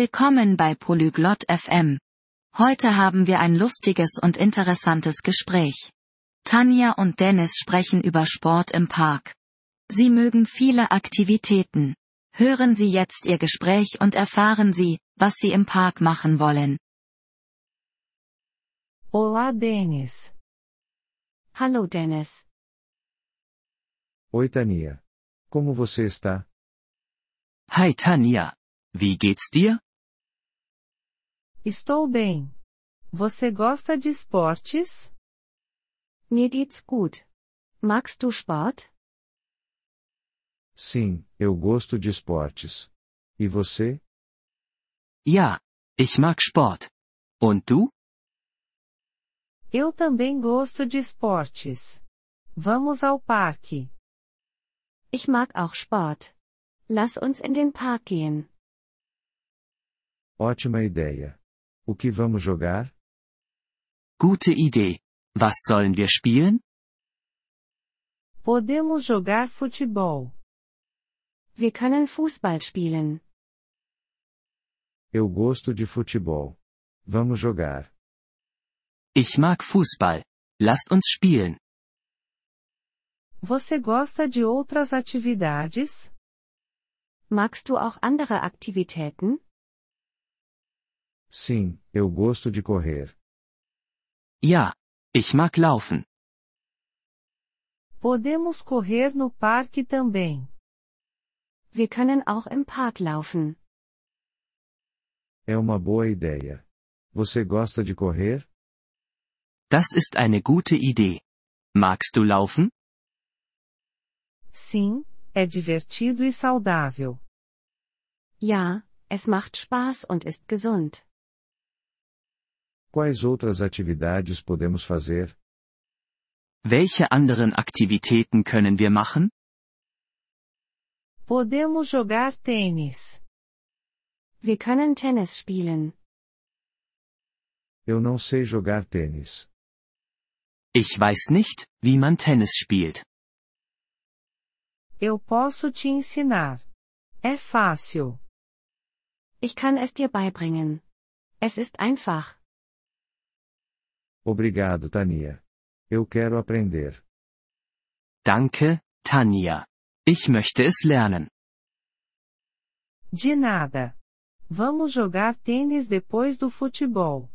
Willkommen bei Polyglot FM. Heute haben wir ein lustiges und interessantes Gespräch. Tanja und Dennis sprechen über Sport im Park. Sie mögen viele Aktivitäten. Hören Sie jetzt Ihr Gespräch und erfahren Sie, was Sie im Park machen wollen. Olá, Denis. Hallo Dennis. Oi, Tania. Como você está? Hi Tanja. Wie geht's dir? Estou bem. Você gosta de esportes? Mir geht's gut. Magst du Sport? Sim, eu gosto de esportes. E você? Ja, ich mag Sport. Und du? Eu também gosto de esportes. Vamos ao parque. Ich mag auch Sport. Lass uns in den Park gehen. Ótima ideia. O que vamos jogar? Gute Idee. Was sollen wir spielen? Podemos jogar futebol. Wir können Fußball spielen. Eu gosto de futebol. Vamos jogar. Ich mag Fußball. Lasst uns spielen. Você gosta de outras atividades? Magst du auch andere Aktivitäten? Sim, eu gosto de correr. Ja, ich mag laufen. Podemos correr no parque também. Wir können auch im Park laufen. É uma boa ideia. Você gosta de correr? Das ist eine gute Idee. Magst du laufen? Sim, é divertido e saudável. Ja, es macht Spaß und ist gesund. Quais outras atividades podemos fazer? Welche anderen Aktivitäten können wir machen? Podemos jogar tênis. Wir können Tennis spielen. Eu não sei jogar tênis. Ich weiß nicht, wie man Tennis spielt. Eu posso te ensinar. É fácil. Ich kann es dir beibringen. Es ist einfach. Obrigado, Tania. Eu quero aprender. Danke, Tanja. Ich möchte es lernen. De nada. Vamos jogar tênis depois do futebol.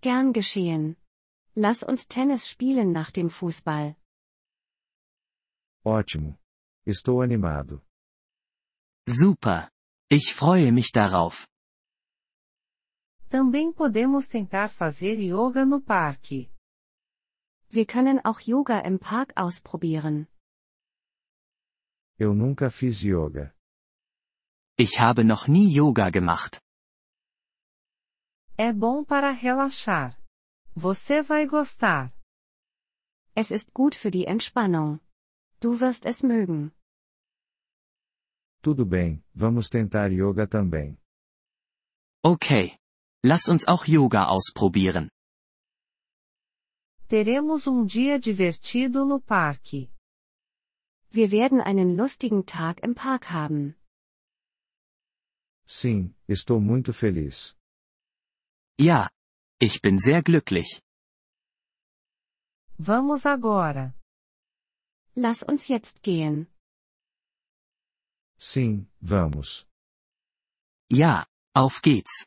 Gern geschehen. Lass uns Tennis spielen nach dem Fußball. Ótimo. Estou animado. Super. Ich freue mich darauf. Também podemos tentar fazer yoga no parque. Wir können auch Yoga im Park ausprobieren. Eu nunca fiz yoga. Ich habe noch nie Yoga gemacht. É bom para relaxar. Você vai gostar. Es ist gut für die Entspannung. Du wirst es mögen. Tudo bem, vamos tentar yoga também. Okay. Lass uns auch Yoga ausprobieren. Teremos um dia divertido no parque. Wir werden einen lustigen Tag im Park haben. Sim, estou muito feliz. Ja. Ich bin sehr glücklich. Vamos agora. Lass uns jetzt gehen. Sim, vamos. Ja, auf geht's.